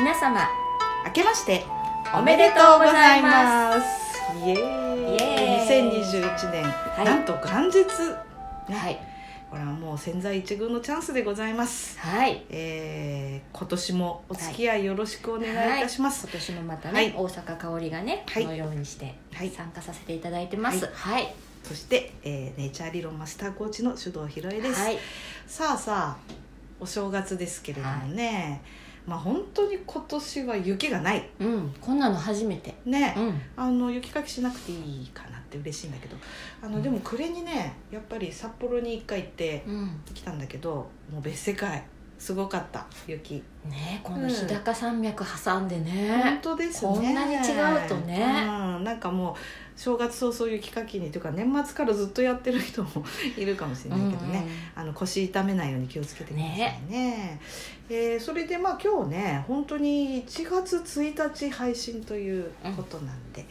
皆様明けましておめでとうございます。イエーイ。イエーイ。2021年、はい。なんと元日。はい。これはもう千載一遇のチャンスでございます。はい。えー、今年もお付き合いよろしくお願いいたします、今年もまたね、はい。大阪香織がね、はい。このようにしてはい。参加させていただいてます。はい。そして、えーネイチャー理論マスターコーチの手動ひろえです、はい。さあさあお正月ですけれどもね、まあ本当に今年は雪がない。うんこんなの初めて。ね、うん。あの雪かきしなくていいかなって嬉しいんだけど。あの、うん。でも暮れにねやっぱり札幌に一回行ってうん。来たんだけどもう別世界すごかった雪ねこの日高山脈挟んで本ね、当ですね。こんなに違うとね。うん、なんかもう正月早々雪かきにというか年末からずっとやってる人もいるかもしれないけどね、あの腰痛めないように気をつけてくださいね。えーそれでまあ今日ね本当に1月1日配信ということなんで、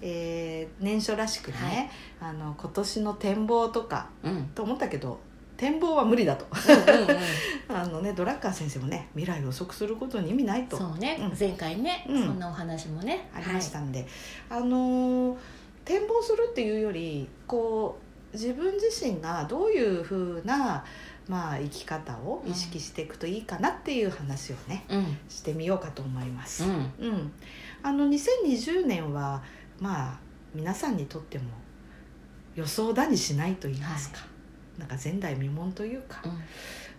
えー年初らしくね、あの今年の展望とかうんうん。と思ったけど展望は無理だと。あのねドラッカー先生もね未来を予測することに意味ないと。そうね、うん。前回ね、うん。そんなお話もね。ありましたんで、あのー展望するっていうよりこう自分自身がどういうふうな、まあ、生き方を意識していくといいかなっていう話をね、はい、うん。してみようかと思います。うん。うん、あの2020年はまあ皆さんにとっても予想だにしないと言いますか、なんか前代未聞というか、うん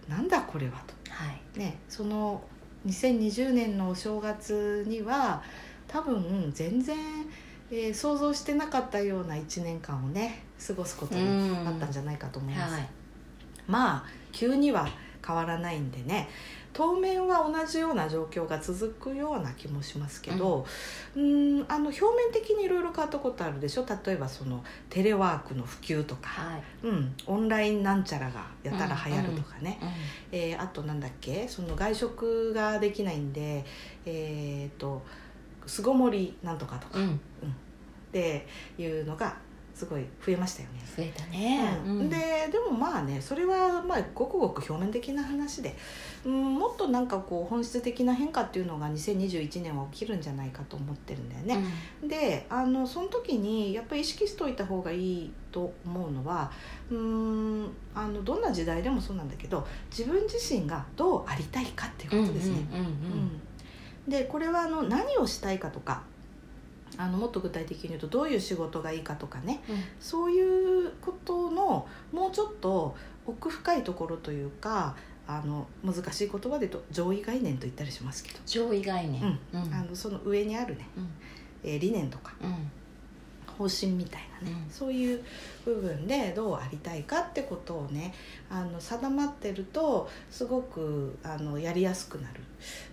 なんだこれはと。はいね、その2020年のお正月には多分全然、えー想像してなかったような1年間をね過ごすことになったんじゃないかと思います。はいまあ急には変わらないんでね当面は同じような状況が続くような気もしますけど、うん、あの表面的にいろいろ変わったことあるでしょ？例えばそのテレワークの普及とか、はい。うん、オンラインなんちゃらがやたら流行るとかね、うんえーあとなんだっけ？その外食ができないんでえっ、と巣ごもりなんとかとか。うん。っていうのがすごい増えましたよね。増えたね、うんででもまあねそれはまあごくごく表面的な話で、うん、もっとなんかこう本質的な変化っていうのが2021年は起きるんじゃないかと思ってるんだよね。であのその時にやっぱり意識しておいた方がいいと思うのはうーんあのどんな時代でもそうなんだけど自分自身がどうありたいかっていううんことですね。うんうんうんでこれはあの何をしたいかとかあのもっと具体的に言うとどういう仕事がいいかとかね。うん。そういうことのもうちょっと奥深いところというかあの難しい言葉で言うと上位概念と言ったりしますけど、上位概念。うん。あのその上にあるね、うん。えー理念とか。うん方針みたいなね、うんそういう部分でどうありたいかってことをねあの定まってるとすごくあのやりやすくなる。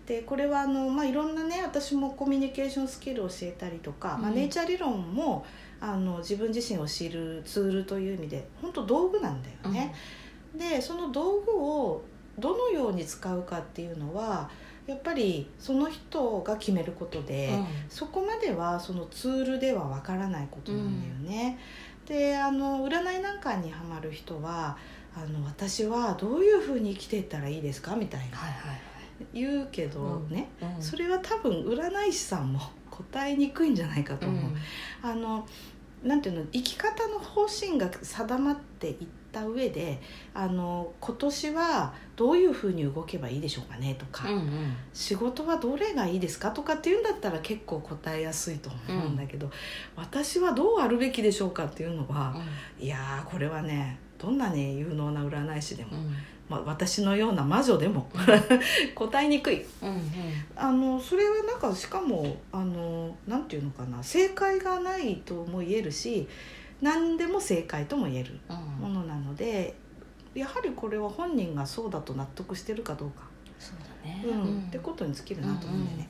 でこれはあの、まあ、いろんなね私もコミュニケーションスキルを教えたりとか、まあ、うんネイチャー理論もあの自分自身を知るツールという意味で本当道具なんだよね。でその道具をどのように使うかっていうのはやっぱりその人が決めることで。うんそこまではそのツールではわからないことなんだよね。であの占いなんかにはまる人はあの私はどういうふうに生きていったらいいですかみたいなはいはい言うけどね、はいうんそれは多分占い師さんも答えにくいんじゃないかと思う。うんあのなんていうの生き方の方針が定まっていった上であの今年はどういうふうに動けばいいでしょうかねとか、うんうん。仕事はどれがいいですかとかっていうんだったら結構答えやすいと思うんだけど、私はどうあるべきでしょうかっていうのは、いやーこれはねどんなね有能な占い師でも、うん。まあ、私のような魔女でも 答えにくい。うんうん。あのそれはなんかしかもあのなんていうのかな正解がないとも言えるし何でも正解とも言えるうん。ものなのでやはりこれは本人がそうだと納得してるかどうか。そうだね。うん。ってことに尽きるなと思うんでね。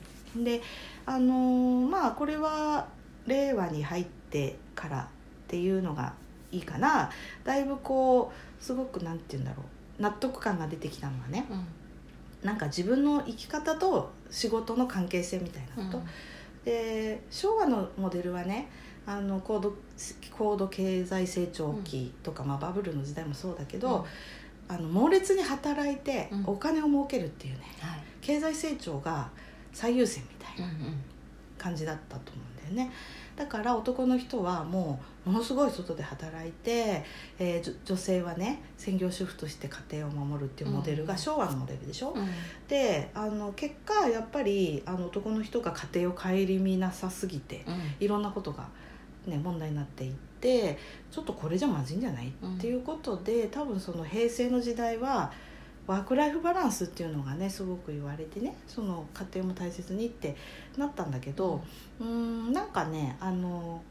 であのーまあこれは令和に入ってからっていうのがいいかな。だいぶこうすごくなんて言うんだろう。納得感が出てきたのはね。うん。なんか自分の生き方と仕事の関係性みたいなこと、で昭和のモデルはねあの高度高度経済成長期とか、まあ、バブルの時代もそうだけど、あの猛烈に働いてうん。お金を儲けるっていうね、はい。経済成長が最優先みたいな感じだったと思うんだよね。だから男の人はもうものすごい外で働いて、えー女性はね専業主婦として家庭を守るっていうモデルがうん。昭和のモデルでしょ、うん。であの結果やっぱりあの男の人が家庭を顧みなさすぎてうん。いろんなことが、ね、問題になっていってちょっとこれじゃまずいんじゃない、うんっていうことで多分その平成の時代はワーク・ライフ・バランスっていうのがねすごく言われてねその家庭も大切にってなったんだけどうーんなんかねあの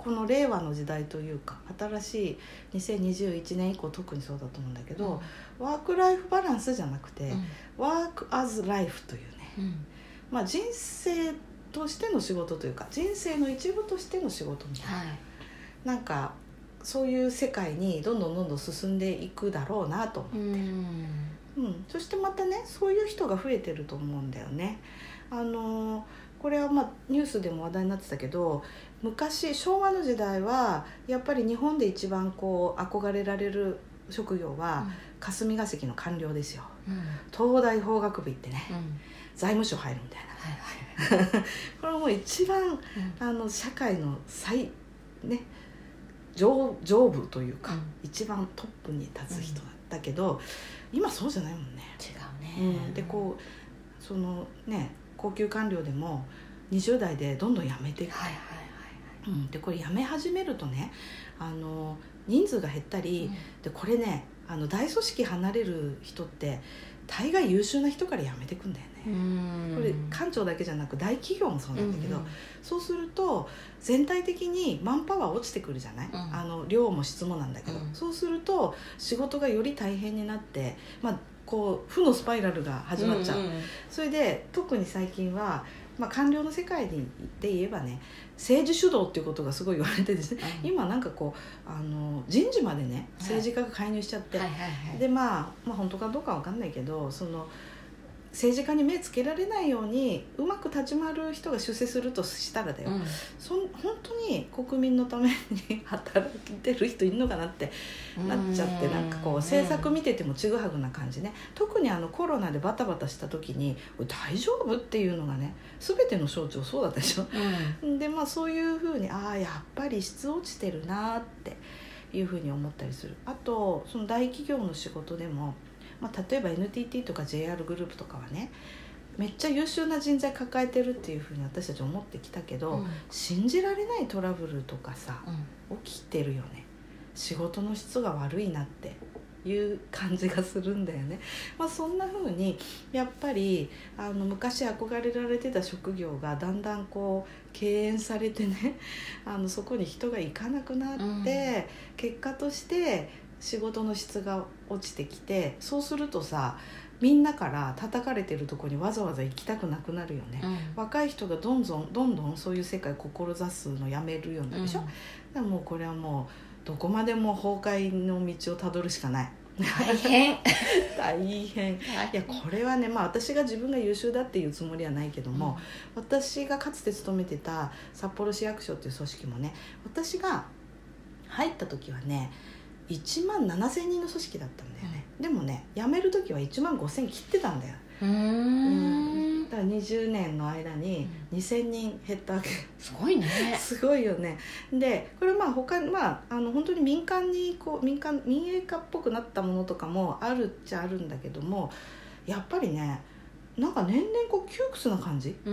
この令和の時代というか新しい2021年以降特にそうだと思うんだけど、ワーク・ライフ・バランスじゃなくて、うん。ワーク・アズ・ライフというねうん。まあ、人生としての仕事というか人生の一部としての仕事みたいな,、はい。なんかそういう世界にどんどんどんどん進んでいくだろうなと思う、うん。うん、そしてまたねそういう人が増えてると思うんだよね。あのーこれはまあニュースでも話題になってたけど昔昭和の時代はやっぱり日本で一番こう憧れられる職業は霞が関の官僚ですよ。うんうん。東大法学部行ってねうん。財務省入るみたいなはいはいこれもう一番うん。あの社会の最ね上上部というか、うん。一番トップに立つ人だったけど、今そうじゃないもんね。違うね。うん、でこうそのね高級官僚でも20代でどんどん辞めていく、はいはいうん、でこれ辞め始めるとねあの人数が減ったはいり、はいでこれねあの大組織離れる人って大概優秀な人から辞めてくんだよね。うん。これ官庁だけじゃなく大企業もそうなんだけど、うんうん。そうすると全体的にマンパワー落ちてくるじゃない、ん。あの量も質もなんだけど、うん。そうすると仕事がより大変になって、まあ、こう負のスパイラルが始まっちゃう、んんそれで特に最近は、まあ、官僚の世界で言えばね政治主導っていうことがすごい言われてですね、うん。今なんかこうあの人事までねはい政治家が介入しちゃって、でまあ、まあ本当かどうかわかんないけどその政治家に目つけられないようにうまく立ち回る人が出世するとしたらだよ、うん。そん本当に国民のために働いてる人いるのかなってなっちゃってなんかこう政策見ててもちぐはぐな感じね。特にあのコロナでバタバタした時に「これ大丈夫?」っていうのがね全ての省庁そうだったでしょ。うん。でまあそういうふうにああやっぱり質落ちてるなっていうふうに思ったりする。あとその大企業の仕事でも、まあ、例えば NTT とか JR グループとかはねめっちゃ優秀な人材抱えてるっていうふうに私たち思ってきたけど、うん。信じられないトラブルとかさうん。起きてるよね。仕事の質が悪いなっていう感じがするんだよね、まあ、そんな風にやっぱりあの昔憧れられてた職業がだんだんこう敬遠されてねあのそこに人が行かなくなって、うん。結果として仕事の質が落ちてきてそうするとさみんなから叩かれてるとこにわざわざ行きたくなくなるよね。うん。若い人がどんどんどんどんそういう世界を志すのやめるようになるでしょ、うん。もうこれはもうどこまでも崩壊の道をたどるしかない。大変。大変。いやこれはねまあ私が自分が優秀だっていうつもりはないけども、私がかつて勤めてた札幌市役所っていう組織もね私が入った時はね1万7,000人の組織だったんだよね、でもね辞める時は1万5,000切ってたんだよ。うーん。だから20年の間に2,000人減ったわけ。すごいね。すごいよね。でこれまあ他にまああの本当に民間にこう民間民営化っぽくなったものとかもあるっちゃあるんだけどもやっぱりねなんか年々こう窮屈な感じっって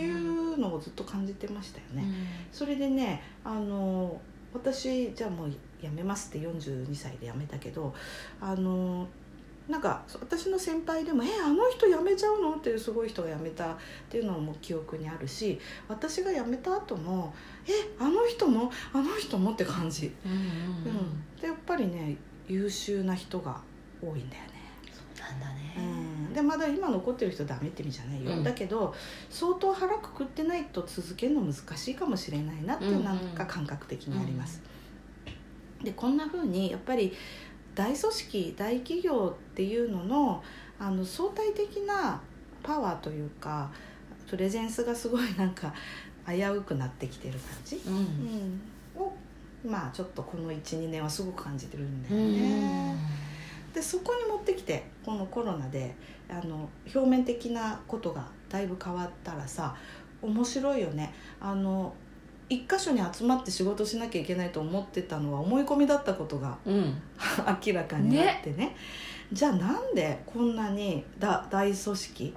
いうのをずっと感じてましたよね、それでねあの私じゃあもう辞めますって42歳で辞めたけどあのなんか私の先輩でも「えあの人辞めちゃうの?」っていうすごい人が辞めたっていうのも記憶にあるし私が辞めた後も「えあの人も？あの人も?」って感じ、うんうんうん。うん。でやっぱりね優秀な人が多いんだよね。そうなんだね。うん、でまだ今残ってる人ダメって意味じゃないよ、うん。だけど相当腹くくってないと続けるの難しいかもしれないなっていうなんか感覚的にあります、でこんな風にやっぱり大組織大企業っていうののあの相対的なパワーというかプレゼンスがすごいなんか危うくなってきてる感じ、うん。うん、をまあちょっとこの12年はすごく感じてるんだうよね。ん。でそこに持ってきてこのコロナであの表面的なことがだいぶ変わったらさ面白いよね。あの一箇所に集まって仕事しなきゃいけないと思ってたのは思い込みだったことがうん。明らかになってね。じゃあなんでこんなにだ大組織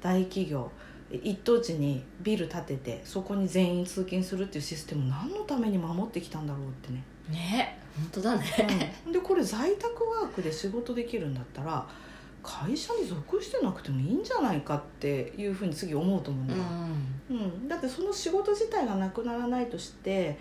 大企業一等地にビル建ててそこに全員通勤するっていうシステムを何のために守ってきたんだろうってね、ね本当だね。うん。でこれ在宅ワークで仕事できるんだったら会社に属してなくてもいいんじゃないかっていうふうに次思うと思うんだよ、うん、だってその仕事自体がなくならないとして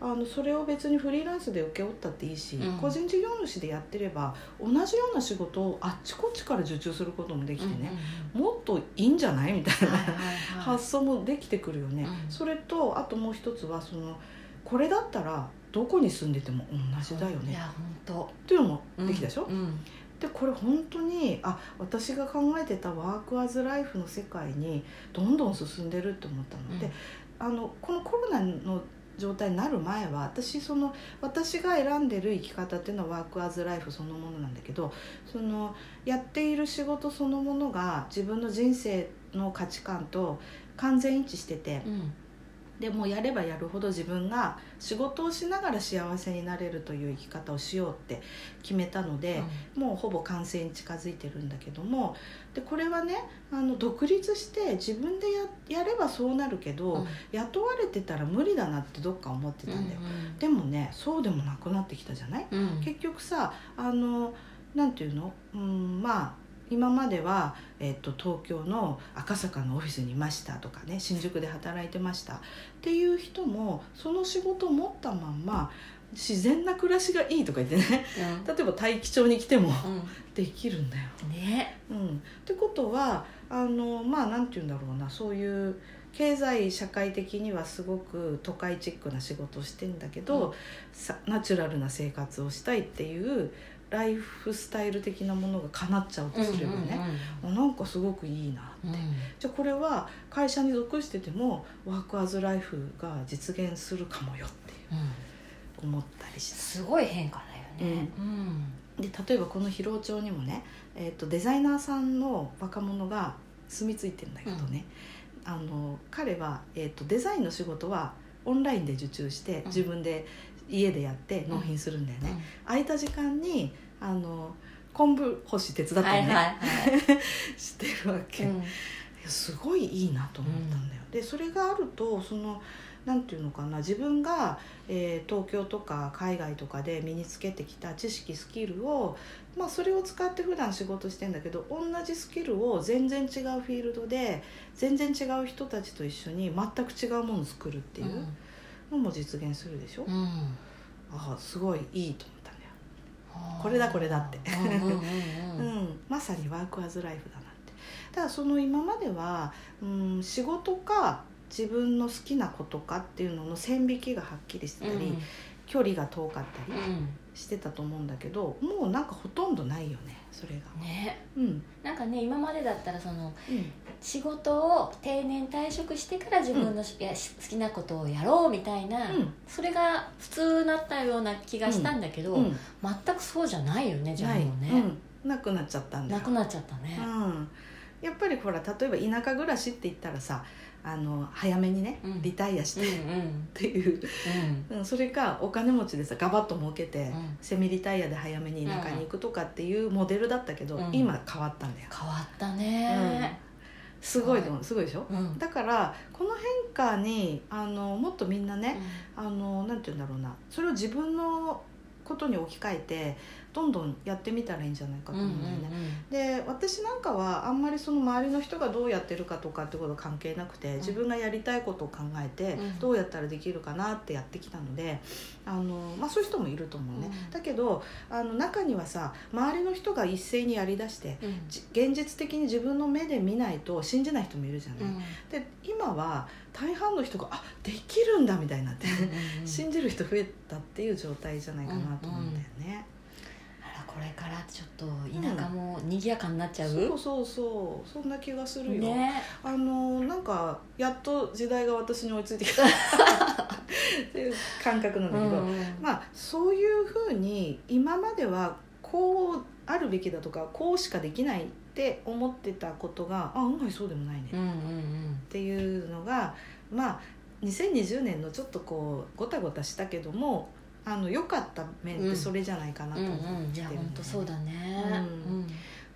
あのそれを別にフリーランスで請け負ったっていいし、うん。個人事業主でやってれば同じような仕事をあっちこっちから受注することもできてね、もっといいんじゃないみたいな、はいはいはい。発想もできてくるよね、うん。それとあともう一つはそのこれだったらどこに住んでても同じだよね。いや本っていうのも当できたでしょ、うんでこれ本当にあ私が考えてたワークアズライフの世界にどんどん進んでるって思ったの。で、あのこのコロナの状態になる前は私その私が選んでる生き方っていうのはワークアズライフそのものなんだけどそのやっている仕事そのものが自分の人生の価値観と完全一致しててうんでもうやればやるほど自分が仕事をしながら幸せになれるという生き方をしようって決めたので、もうほぼ完成に近づいてるんだけどもでこれはねあの独立して自分でややればそうなるけど、うん。雇われてたら無理だなってどっか思ってたんだよ、でもねそうでもなくなってきたじゃない、うんうん。結局さあのなんていうの？うんまあ今までは、えっと東京の赤坂のオフィスにいましたとかね新宿で働いてました。っていう人もその仕事を持ったまんま自然な暮らしがいいとか言ってね。例えば大気町に来てもうできるんだよ。んね。うん、ってことはあのまあなんて言うんだろうな。そういう経済社会的にはすごく都会チックな仕事をしてんだけど、うん。さナチュラルな生活をしたいっていうライフスタイル的なものが叶っちゃうとすればね、あなんかすごくいいなって、うん。うんうんじゃあこれは会社に属しててもワークアズライフが実現するかもよってうん。思ったりして。す。ごい変化だよね。うん。で例えばこの広尾町にもね、えー、とデザイナーさんの若者が住み着いてんだけどね、あの彼は、えー、とデザインの仕事はオンラインで受注してうん。自分で家でやって納品するんだよね、空いた時間にあの昆布干し手伝ったりね、はいはいはい。してるわけ、うん。すごいいいなと思ったんだよ、でそれがあるとそのなんていうのかな自分が、えー東京とか海外とかで身につけてきた知識スキルを、まあ、それを使って普段仕事してんだけど同じスキルを全然違うフィールドで全然違う人たちと一緒に全く違うものを作るっていうのも実現するでしょ、うん。うんああすごいいいと思ったんだよ、これだこれだって。うんうんうんう うんんまさにワークアズライフだなって。ただその今までは、うん、仕事か自分の好きなことかっていうのの線引きがはっきりしてたり、距離が遠かったりうん。してたと思うんだけどもうなんかほとんどないよねそれが。ね。うん。なんかね今までだったらそのうん。仕事を定年退職してから自分のし、いやし好きなことをやろうみたいな、うん。それが普通だったような気がしたんだけど、うん。全くそうじゃないよねじゃあない、もうね、うん、なくなっちゃったんだ。よなくなっちゃったね、うん、やっぱりほら例えば田舎暮らしって言ったらさあの早めにねうん。リタイアしてっうんうん。ていう、うん。うん、それかお金持ちでさガバッと儲けて、うん。セミリタイアで早めに田舎に行くとかっていうモデルだったけど、うん。今変わったんだよ、変わったね。すごいと思うすごいでしょ？うん、だからこの変化にあのもっとみんなね、あのなんて言うんだろうな。それを自分のことに置き換えてどんどんやってみたらいいんじゃないかとうんうん思うんだよね。で私なんかはあんまりその周りの人がどうやってるかとかってことは関係なくて自分がやりたいことを考えてうん。どうやったらできるかなってやってきたのであの、まあ、そういう人もいると思うね、うん。だけどあの中にはさ周りの人が一斉にやりだしてうん。現実的に自分の目で見ないと信じない人もいるじゃない。うん。で今は大半の人があできるんだみたいになって、うん 信じる人増えたっていう状態じゃないかなと思うんだよね。あらこれからちょっと田舎も賑やかになっちゃう、そうそうそう。そんな気がするよ。ね。あのなんかやっと時代が私に追いついてきた。っていう感覚なんだけど、うんまあそういうふうに今まではこうあるべきだとかこうしかできないって思ってたことがあ案外そうでもないね、うんうんっていうのがまあ2020年のちょっとこうごたごたしたけどもあの良かった面ってそれじゃないかなうんと思ってるうんうん。じゃあのね本当そうだね。うん。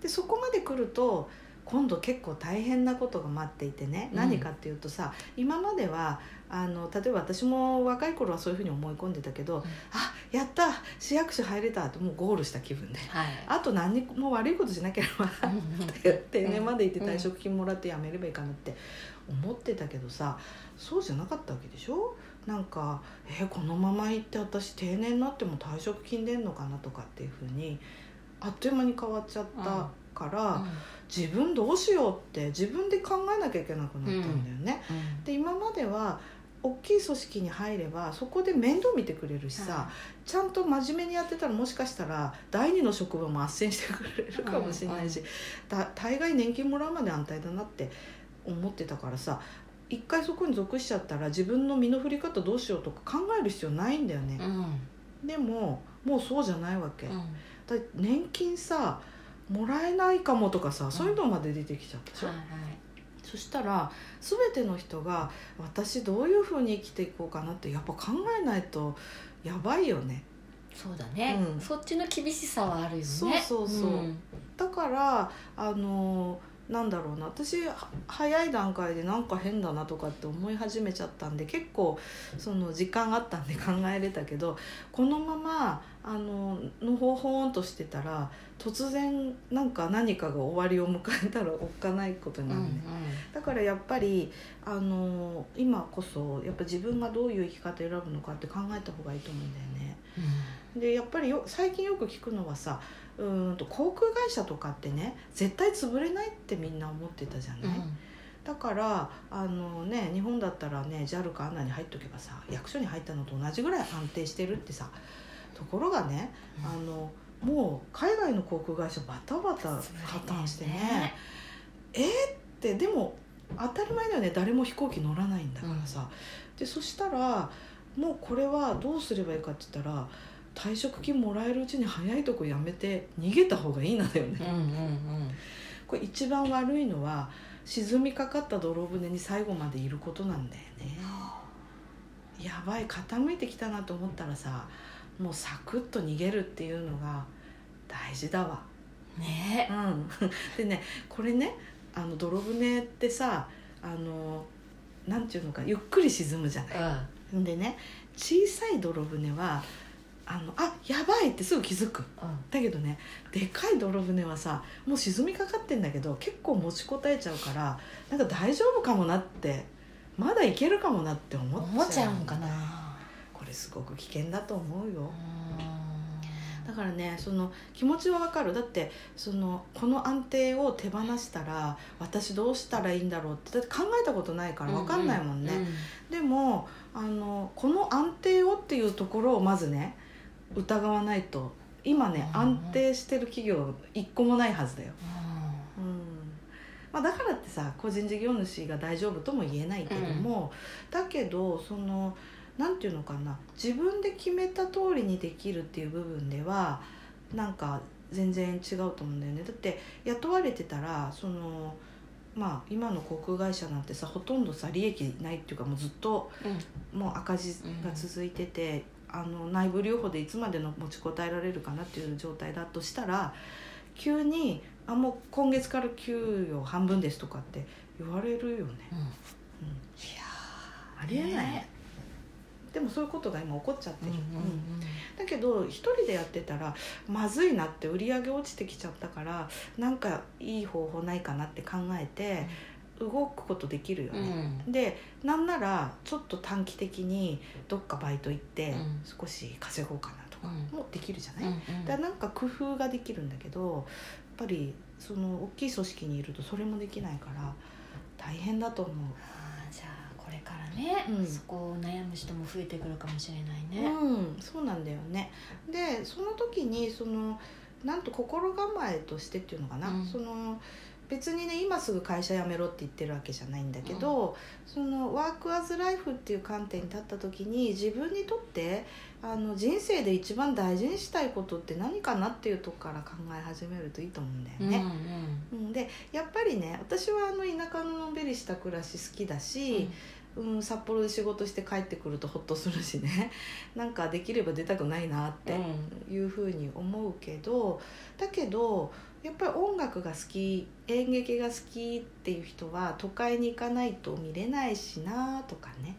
でそこまで来ると今度結構大変なことが待っていてね。うん。何かっていうとさ、今まではあの例えば私も若い頃はそういうふうに思い込んでたけど、あやった市役所入れたってもうゴールした気分で。はい。あと何にも悪いことしなければうんうん。定年まで行って退職金もらって辞めればいいかなって思ってたけどさそうじゃなかったわけでしょ？なんかえーこのまま行って私定年になっても退職金出んのかなとかっていうふうにあっという間に変わっちゃったから、自分どうしようって自分で考えなきゃいけなくなったんだよね。うん。で今までは大きい組織に入ればそこで面倒見てくれるしさ、はちゃんと真面目にやってたらもしかしたら第二の職場も斡旋してくれるかもしれないし、だ大概年金もらうまで安泰だなって思ってたからさ一回そこに属しちゃったら自分の身の振り方どうしようとか考える必要ないんだよね。う、ん。でももうそうじゃないわけ、うん。だ年金さもらえないかもとかさ、そういうのまで出てきちゃったでしょ、はいはい。そしたら全ての人が私どういうふうに生きていこうかなってやっぱ考えないとやばいよね。そうだね。うん。そっちの厳しさはあるよね。そうそうそう。ん。だからあのなんだろうな。私は早い段階でなんか変だなとかって思い始めちゃったんで結構その時間あったんで 考えれたけどこのままあののほほーんとしてたら突然なんか何かが終わりを迎えたらおっかないことにうんうん。なるね、だからやっぱりあの今こそやっぱ自分がどういう生き方選ぶのかって考えた方がいいと思うんだよね。でやっぱりよ最近よく聞くのはさうーんと航空会社とかってね絶対潰れないってみんな思ってたじゃない、うん。だからあのね日本だったらね JAL か ANA に入っとけばさ役所に入ったのと同じぐらい安定してるってさところがねあのもう海外の航空会社バタバタ破綻してねえーってでも当たり前だよね誰も飛行機乗らないんだからさ、でそしたらもうこれはどうすればいいかって言ったら退職金もらえるうちに早いとこやめて逃げた方がいいなだよね、うんうんうん。これ一番悪いのは沈みかかった泥船に最後までいることなんだよね。やばい傾いてきたなと思ったらさもうサクッと逃げるっていうのが大事だわ。ね。うん、でねこれねあの泥船ってさあのなんていうのかゆっくり沈むじゃない。でね小さい泥船はあのあやばいってすぐ気づく。だけどねでかい泥船はさもう沈みかかってんだけど結構持ちこたえちゃうからなんか大丈夫かもなってまだいけるかもなって思っちゃう。んかな。これすごく危険だと思うよ。うん。だからねその気持ちはわかる。だってそのこの安定を手放したら私どうしたらいいんだろうってだって考えたことないからわかんないもんね、でもあのこの安定をっていうところをまずね疑わないと今ねうん。安定してる企業一個もないはずだよ、ううん。まあ、だからってさ個人事業主が大丈夫とも言えないけども、だけどそのなんていうのかな自分で決めた通りにできるっていう部分ではなんか全然違うと思うんだよね。だって雇われてたらそのまあ今の航空会社なんてさほとんどさ利益ないっていうかもうずっとん。もう赤字が続いてて、あの内部留保でいつまでの持ちこたえられるかなっていう状態だとしたら急に「あもう今月から給与半分です」とかって言われるよね、うん。うん。いうん、やありえない。ね。ねでもそういうことが今起こっちゃってる、うんうんだけど一人でやってたらまずいなって売り上げ落ちてきちゃったからなんかいい方法ないかなって考えて動くことできるようんうね、ん。でなんならちょっと短期的にどっかバイト行ってうん。少し稼ごうかなとかうん。もできるじゃない、うんうん。だからなんか工夫ができるんだけどやっぱりその大きい組織にいるとそれもできないから大変だと思う。あーじゃあこれからね、うん。そこを悩む人も増えてくるかもしれないね、うん、そうなんだよね。でその時にそのなんと心構えとしてっていうのかな、うん。その別にね今すぐ会社辞めろって言ってるわけじゃないんだけど、そのワーク・アズ・ライフっていう観点に立った時に自分にとってあの人生で一番大事にしたいことって何かなっていうとこから考え始めるといいと思うんだよね。うんでやっぱりね私はあの田舎ののんびりした暮らし好きだし、うん、札幌で仕事して帰ってくるとホッとするしね。なんかできれば出たくないなっていうふうに思うけどだけどやっぱり音楽が好き演劇が好きっていう人は都会に行かないと見れないしなとかね。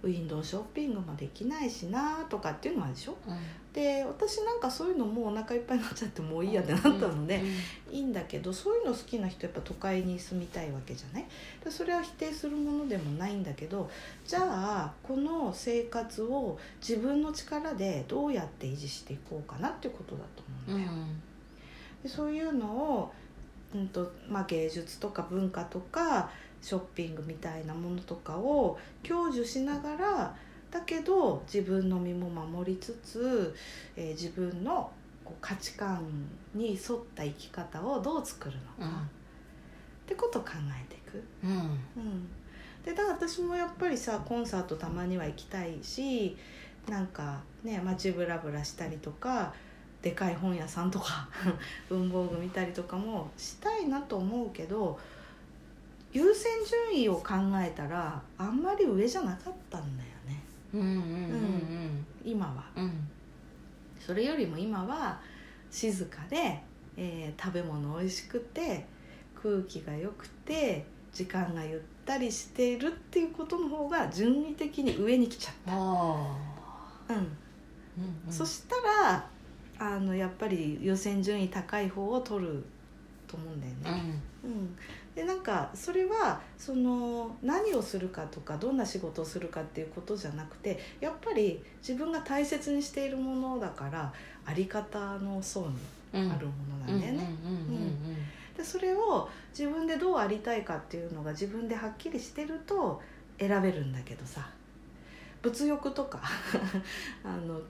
ウィンドウショッピングもできないしなとかっていうのもあるでしょ、うん、で私なんかそういうのもうお腹いっぱいになっちゃってもういいやってなったので、いいんだけどそういうの好きな人やっぱ都会に住みたいわけじゃない？でそれは否定するものでもないんだけどじゃあこの生活を自分の力でどうやって維持していこうかなっていうことだと思うんだよ。うんでそういうのを、うんとまあ、芸術とか文化とかショッピングみたいなものとかを享受しながらだけど自分の身も守りつつ、えー、自分の価値観に沿った生き方をどう作るのか、うん、ってことを考えていく。うん、うん、でだから私もやっぱりさコンサートたまには行きたいしなんかね街ブラブラしたりとかでかい本屋さんとか 文房具見たりとかもしたいなと思うけど優先順位を考えたらあんまり上じゃなかったんだよね、うんうんうんうん、今は、うん、それよりも今は静かで、えー、食べ物美味しくて空気が良くて時間がゆったりしているっていうことの方が順位的に上に来ちゃった、うん。うんうん、そしたらあのやっぱり優先順位高い方を取ると思うんだよね。うん、うん、でなんかそれはその何をするかとかどんな仕事をするかっていうことじゃなくてやっぱり自分が大切にしているものだからあり方の層にあるものなんだよね。でそれを自分でどうありたいかっていうのが自分ではっきりしてると選べるんだけどさ。物欲とか。あの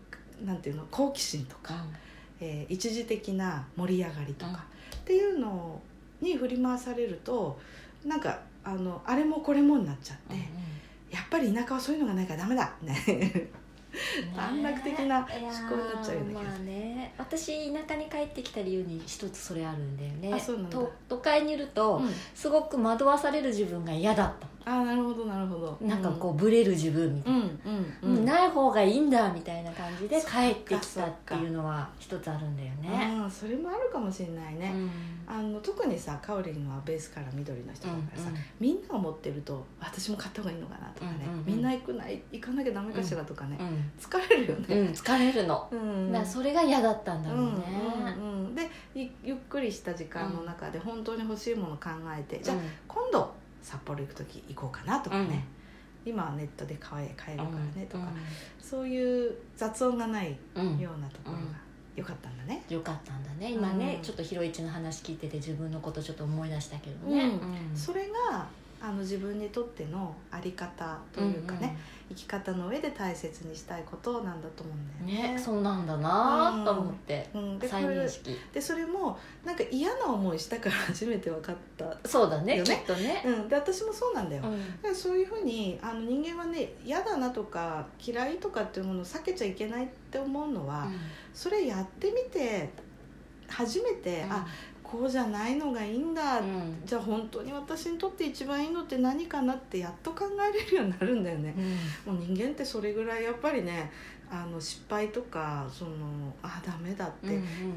なんていうの好奇心とか、うん、えー、一時的な盛り上がりとか、うん、っていうのに振り回されるとなんかあのあれもこれもになっちゃって、うんうん、やっぱり田舎はそういうのがないからダメだね短絡的な思考になっちゃうよねまあね私田舎に帰ってきた理由に一つそれあるんだよね。都会にいると、うん、すごく惑わされる自分が嫌だったあなるほどなるほど。なんかこうブレる自分みたいな、うんうん、ない方がいいんだみたいな感じで帰ってきたっていうのは一つあるんだよね。あそれもあるかもしれないね、あの特にさかおりんはベースから緑の人だからさ、うんうん、みんなが持ってると私も買った方がいいのかなとかね、うんうんうん、みんな行くな行かなきゃダメかしらとかね、疲れるよね、疲れるの、うん、だそれが嫌だったんだろうね、うんうん、でゆっくりした時間の中で本当に欲しいもの考えて、じゃあ今度札幌行く時行こうかなとかね、うん、今はネットで買え買えるからねとか、うん、そういう雑音がないようなところがよかったんだね、よかったんだね。今ね、ちょっとひろいちの話聞いてて自分のことちょっと思い出したけどね、それがあの自分にとっての在り方というかね、うんうん、生き方の上で大切にしたいことなんだと思うんだよね。ねそうなんだなと思って、うん、で再認識。でそれもなんか嫌な思いしたから初めて分かった。そうだねきっとね、うん、で私もそうなんだよ、うん、そういうふうにあの人間はね嫌だなとか嫌いとかっていうものを避けちゃいけないって思うのは、うん、それやってみて初めて、うん、あこうじゃないのがいいんだ、うん、じゃあ本当に私にとって一番いいのって何かなってやっと考えれるようになるんだよね、うん、もう人間ってそれぐらいやっぱりねあの失敗とかそのあダメだって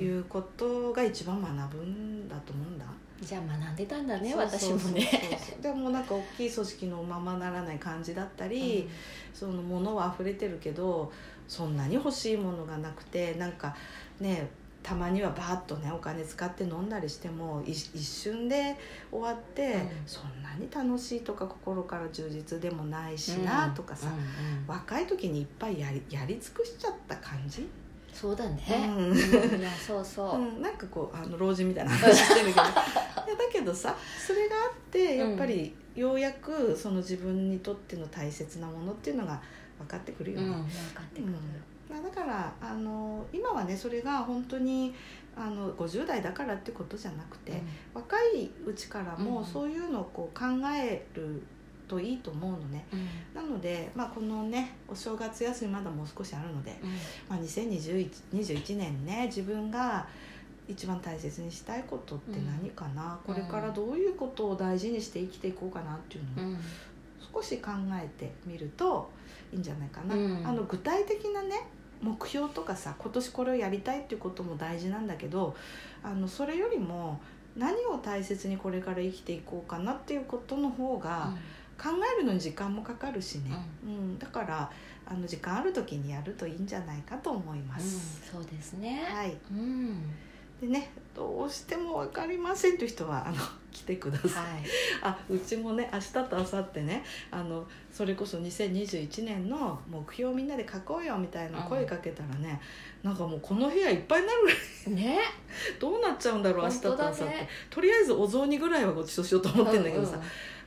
いうことが一番学ぶんだと思うんだ、うん、じゃあ学んでたんだね私もね。でもなんか大きい組織のままならない感じだったり、その物は溢れてるけどそんなに欲しいものがなくてなんかねたまにはバーッとねお金使って飲んだりしても一瞬で終わって、うん、そんなに楽しいとか心から充実でもないしなとかさ、うんうん、若い時にいっぱいやりやり尽くしちゃった感じ？そうだね、うん、いやそうそう、うん、なんかこうあの老人みたいな話してるけど。いやだけどさそれがあってやっぱりようやくその自分にとっての大切なものっていうのが分かってくるよね、分かってくる、まあ、だからあの今はねそれが本当にあの50代だからってことじゃなくて、若いうちからもそういうのをこう考えるといいと思うのね、うん。なので、まあ、このねお正月休みまだもう少しあるので、まあ、2021年ね自分が一番大切にしたいことって何かな、うん。これからどういうことを大事にして生きていこうかなっていうのをうん。少し考えてみるといいんじゃないかな、うん。あの具体的なね目標とかさ今年これをやりたいっていうことも大事なんだけどあのそれよりも何を大切にこれから生きていこうかなっていうことの方が考えるのに時間もかかるしね、うん。だからあの時間ある時にやるといいんじゃないかと思いまうんす。そうですね。はい、うんでねどうしても分かりませんという人はあの 来てください。はい。あうちもね明日と明後日ねあのそれこそ2021年の目標をみんなで書こうよみたいな声かけたらね、なんかもうこの部屋いっぱいになるぐらいね。どうなっちゃうんだろう明日と明後日、ねとりあえずお雑煮ぐらいはごちそうしようと思ってんだけどさ、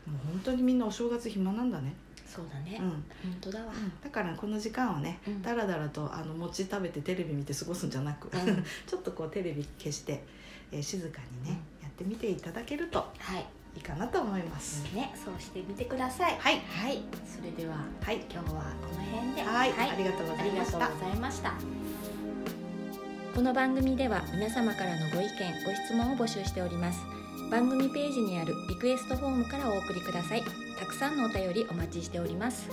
うんうん。もう本当にみんなお正月暇なんだね、そうだね。うん。本当だわ。だからこの時間をねうん。だらだらとあの餅食べてテレビ見て過ごすんじゃなく、うん。ちょっとこうテレビ消して、えー静かにね、やってみていただけるとはい。いいかなと思います。ね。そうしてみてください。はい。はい。それでははい。今日はこの辺で。はい。ありがとうござありいました。がとうございました。この番組では皆様からのご意見ご質問を募集しております番組ページにあるリクエストフォームからお送りください。たくさんのお便りお待ちしております。